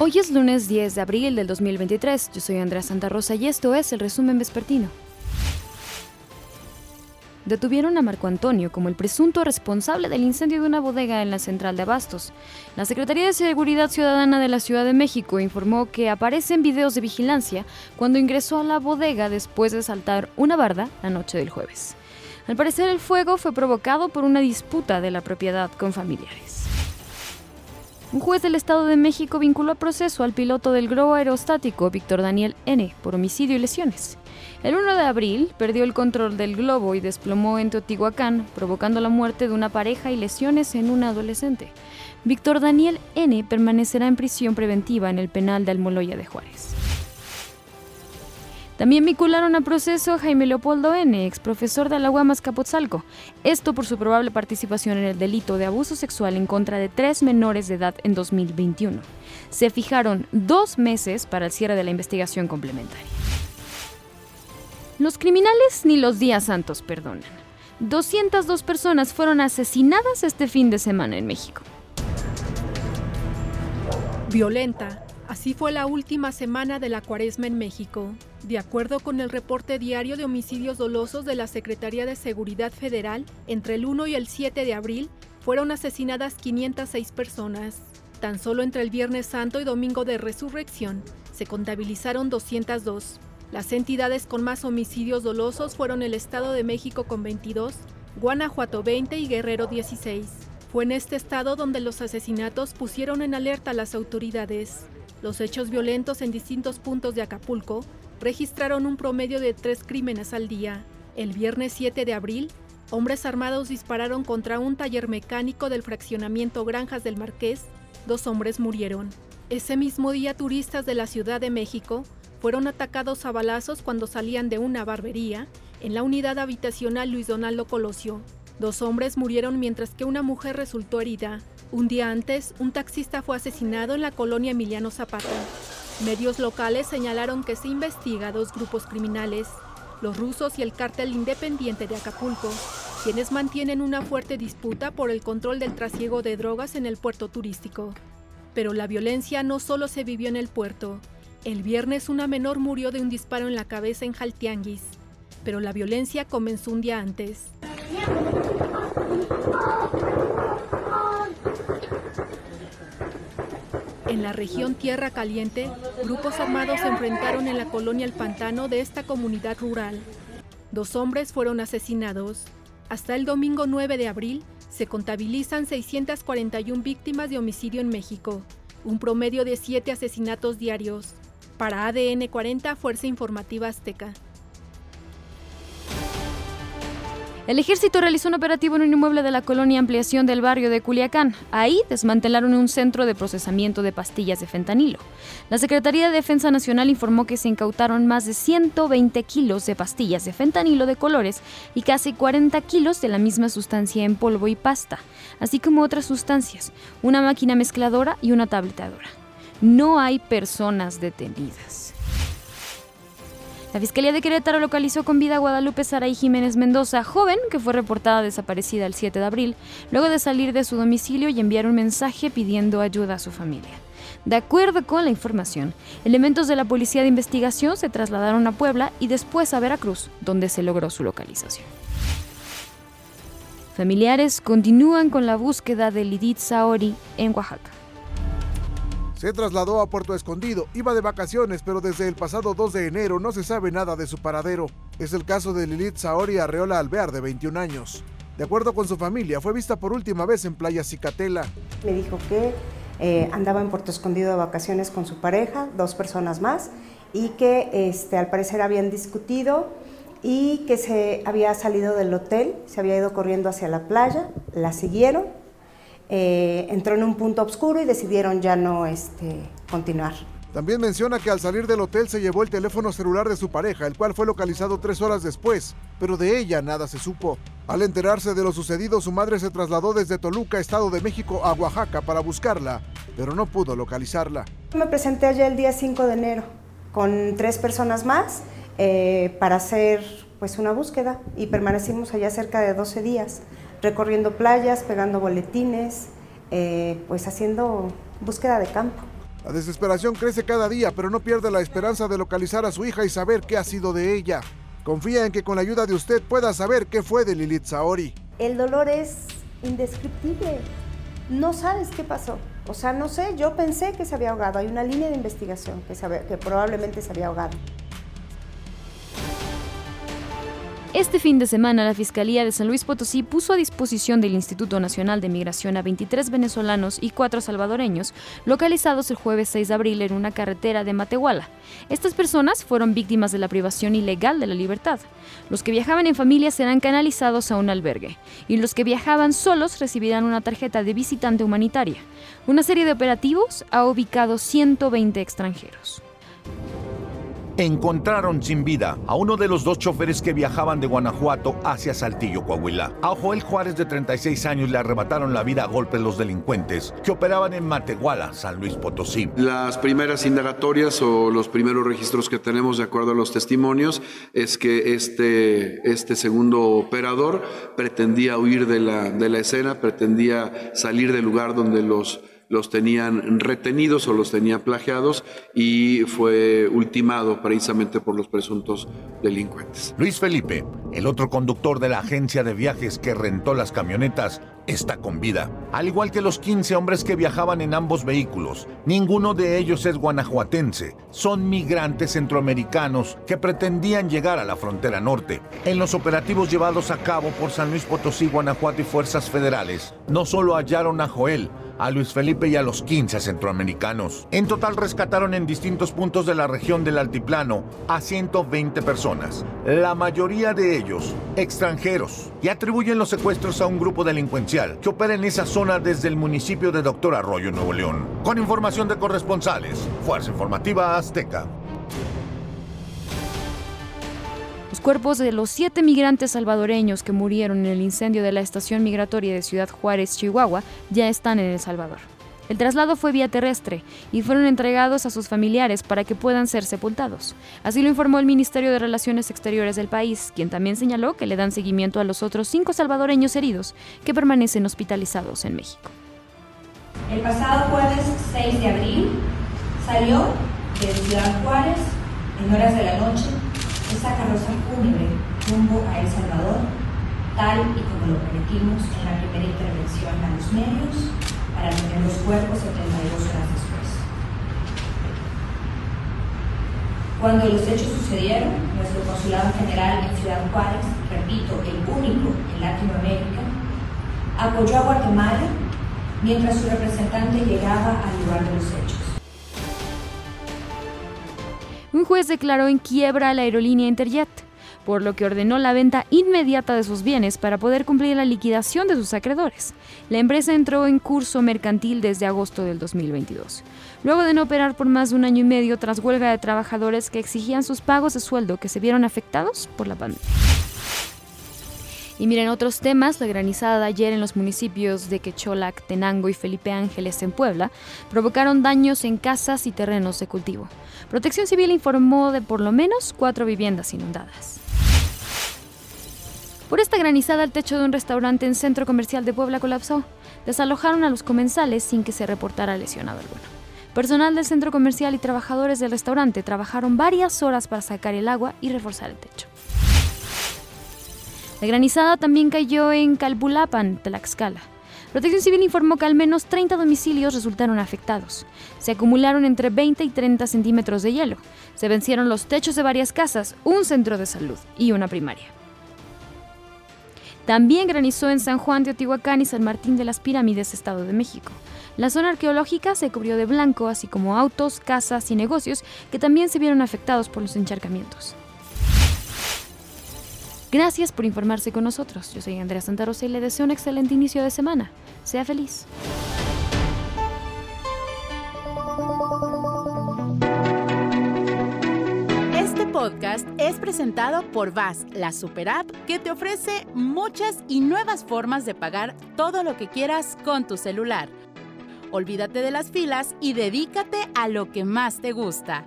Hoy es lunes 10 de abril del 2023. Yo soy Andrea Santa Rosa y esto es el resumen vespertino. Detuvieron a Marco Antonio como el presunto responsable del incendio de una bodega en la central de Abastos. La Secretaría de Seguridad Ciudadana de la Ciudad de México informó que aparecen videos de vigilancia cuando ingresó a la bodega después de saltar una barda la noche del jueves. Al parecer el fuego fue provocado por una disputa de la propiedad con familiares. Un juez del Estado de México vinculó a proceso al piloto del globo aerostático Víctor Daniel N. por homicidio y lesiones. El 1 de abril perdió el control del globo y desplomó en Teotihuacán, provocando la muerte de una pareja y lesiones en un adolescente. Víctor Daniel N. permanecerá en prisión preventiva en el penal de Almoloya de Juárez. También vincularon a proceso a Jaime Leopoldo N., ex profesor de la UAMAS Capotzalco, esto por su probable participación en el delito de abuso sexual en contra de tres menores de edad en 2021. Se fijaron dos meses para el cierre de la investigación complementaria. Los criminales ni los días santos perdonan. 202 personas fueron asesinadas este fin de semana en México. Violenta, Así fue la última semana de la cuaresma en México. De acuerdo con el reporte diario de homicidios dolosos de la Secretaría de Seguridad Federal, entre el 1 y el 7 de abril fueron asesinadas 506 personas. Tan solo entre el Viernes Santo y Domingo de Resurrección se contabilizaron 202. Las entidades con más homicidios dolosos fueron el Estado de México con 22, Guanajuato 20 y Guerrero 16. Fue en este estado donde los asesinatos pusieron en alerta a las autoridades. Los hechos violentos en distintos puntos de Acapulco registraron un promedio de tres crímenes al día. El viernes 7 de abril, hombres armados dispararon contra un taller mecánico del fraccionamiento Granjas del Marqués. Dos hombres murieron. Ese mismo día, turistas de la Ciudad de México fueron atacados a balazos cuando salían de una barbería en la unidad habitacional Luis Donaldo Colosio. Dos hombres murieron mientras que una mujer resultó herida. Un día antes, un taxista fue asesinado en la colonia Emiliano Zapata. Medios locales señalaron que se investiga dos grupos criminales, los rusos y el cártel independiente de Acapulco, quienes mantienen una fuerte disputa por el control del trasiego de drogas en el puerto turístico. Pero la violencia no solo se vivió en el puerto. El viernes una menor murió de un disparo en la cabeza en Jaltianguis, pero la violencia comenzó un día antes. En la región Tierra Caliente, grupos armados se enfrentaron en la colonia El Pantano de esta comunidad rural. Dos hombres fueron asesinados. Hasta el domingo 9 de abril se contabilizan 641 víctimas de homicidio en México, un promedio de 7 asesinatos diarios. Para ADN 40, Fuerza Informativa Azteca. El ejército realizó un operativo en un inmueble de la colonia Ampliación del barrio de Culiacán. Ahí desmantelaron un centro de procesamiento de pastillas de fentanilo. La Secretaría de Defensa Nacional informó que se incautaron más de 120 kilos de pastillas de fentanilo de colores y casi 40 kilos de la misma sustancia en polvo y pasta, así como otras sustancias, una máquina mezcladora y una tabletadora. No hay personas detenidas. La Fiscalía de Querétaro localizó con vida a Guadalupe Saray Jiménez Mendoza, joven que fue reportada desaparecida el 7 de abril, luego de salir de su domicilio y enviar un mensaje pidiendo ayuda a su familia. De acuerdo con la información, elementos de la Policía de Investigación se trasladaron a Puebla y después a Veracruz, donde se logró su localización. Familiares continúan con la búsqueda de Lidit Saori en Oaxaca se trasladó a Puerto Escondido. Iba de vacaciones, pero desde el pasado 2 de enero no se sabe nada de su paradero. Es el caso de Lilith Saori Arreola Alvear, de 21 años. De acuerdo con su familia, fue vista por última vez en Playa Cicatela. Me dijo que eh, andaba en Puerto Escondido de vacaciones con su pareja, dos personas más, y que este, al parecer habían discutido y que se había salido del hotel, se había ido corriendo hacia la playa, la siguieron eh, entró en un punto oscuro y decidieron ya no este, continuar. También menciona que al salir del hotel se llevó el teléfono celular de su pareja, el cual fue localizado tres horas después, pero de ella nada se supo. Al enterarse de lo sucedido, su madre se trasladó desde Toluca, Estado de México, a Oaxaca para buscarla, pero no pudo localizarla. Me presenté allá el día 5 de enero con tres personas más eh, para hacer pues una búsqueda y permanecimos allá cerca de 12 días recorriendo playas, pegando boletines, eh, pues haciendo búsqueda de campo. La desesperación crece cada día, pero no pierde la esperanza de localizar a su hija y saber qué ha sido de ella. Confía en que con la ayuda de usted pueda saber qué fue de Lilith Saori. El dolor es indescriptible. No sabes qué pasó. O sea, no sé, yo pensé que se había ahogado. Hay una línea de investigación que, que probablemente se había ahogado. Este fin de semana, la Fiscalía de San Luis Potosí puso a disposición del Instituto Nacional de Migración a 23 venezolanos y 4 salvadoreños localizados el jueves 6 de abril en una carretera de Matehuala. Estas personas fueron víctimas de la privación ilegal de la libertad. Los que viajaban en familia serán canalizados a un albergue y los que viajaban solos recibirán una tarjeta de visitante humanitaria. Una serie de operativos ha ubicado 120 extranjeros encontraron sin vida a uno de los dos choferes que viajaban de Guanajuato hacia Saltillo, Coahuila. A Joel Juárez, de 36 años, le arrebataron la vida a golpes los delincuentes que operaban en Matehuala, San Luis Potosí. Las primeras indagatorias o los primeros registros que tenemos, de acuerdo a los testimonios, es que este, este segundo operador pretendía huir de la, de la escena, pretendía salir del lugar donde los los tenían retenidos o los tenía plagiados y fue ultimado precisamente por los presuntos delincuentes. Luis Felipe, el otro conductor de la agencia de viajes que rentó las camionetas, está con vida. Al igual que los 15 hombres que viajaban en ambos vehículos, ninguno de ellos es guanajuatense. Son migrantes centroamericanos que pretendían llegar a la frontera norte. En los operativos llevados a cabo por San Luis Potosí, Guanajuato y fuerzas federales, no solo hallaron a Joel, a Luis Felipe y a los 15 centroamericanos. En total rescataron en distintos puntos de la región del Altiplano a 120 personas, la mayoría de ellos extranjeros, y atribuyen los secuestros a un grupo delincuencial que opera en esa zona desde el municipio de Doctor Arroyo, Nuevo León. Con información de corresponsales, Fuerza Informativa Azteca. Los cuerpos de los siete migrantes salvadoreños que murieron en el incendio de la estación migratoria de Ciudad Juárez, Chihuahua, ya están en El Salvador. El traslado fue vía terrestre y fueron entregados a sus familiares para que puedan ser sepultados. Así lo informó el Ministerio de Relaciones Exteriores del país, quien también señaló que le dan seguimiento a los otros cinco salvadoreños heridos que permanecen hospitalizados en México. El pasado jueves 6 de abril salió de Ciudad Juárez en horas de la noche esa carroza fúnebre rumbo a El Salvador, tal y como lo prometimos en la primera intervención a los medios, para tener los cuerpos 72 horas después. Cuando los hechos sucedieron, nuestro consulado general en Ciudad Juárez, repito, el único en Latinoamérica, apoyó a Guatemala mientras su representante llegaba al lugar de los hechos. Un juez declaró en quiebra a la aerolínea Interjet, por lo que ordenó la venta inmediata de sus bienes para poder cumplir la liquidación de sus acreedores. La empresa entró en curso mercantil desde agosto del 2022, luego de no operar por más de un año y medio tras huelga de trabajadores que exigían sus pagos de sueldo que se vieron afectados por la pandemia. Y miren otros temas, la granizada ayer en los municipios de Quecholac, Tenango y Felipe Ángeles en Puebla provocaron daños en casas y terrenos de cultivo. Protección Civil informó de por lo menos cuatro viviendas inundadas. Por esta granizada, el techo de un restaurante en centro comercial de Puebla colapsó. Desalojaron a los comensales sin que se reportara lesionado alguno. Personal del centro comercial y trabajadores del restaurante trabajaron varias horas para sacar el agua y reforzar el techo. La granizada también cayó en Calpulapan, Tlaxcala. Protección Civil informó que al menos 30 domicilios resultaron afectados. Se acumularon entre 20 y 30 centímetros de hielo. Se vencieron los techos de varias casas, un centro de salud y una primaria. También granizó en San Juan de Otihuacán y San Martín de las Pirámides, Estado de México. La zona arqueológica se cubrió de blanco, así como autos, casas y negocios que también se vieron afectados por los encharcamientos. Gracias por informarse con nosotros. Yo soy Andrea Santarosa y le deseo un excelente inicio de semana. Sea feliz. Este podcast es presentado por VAS, la super app que te ofrece muchas y nuevas formas de pagar todo lo que quieras con tu celular. Olvídate de las filas y dedícate a lo que más te gusta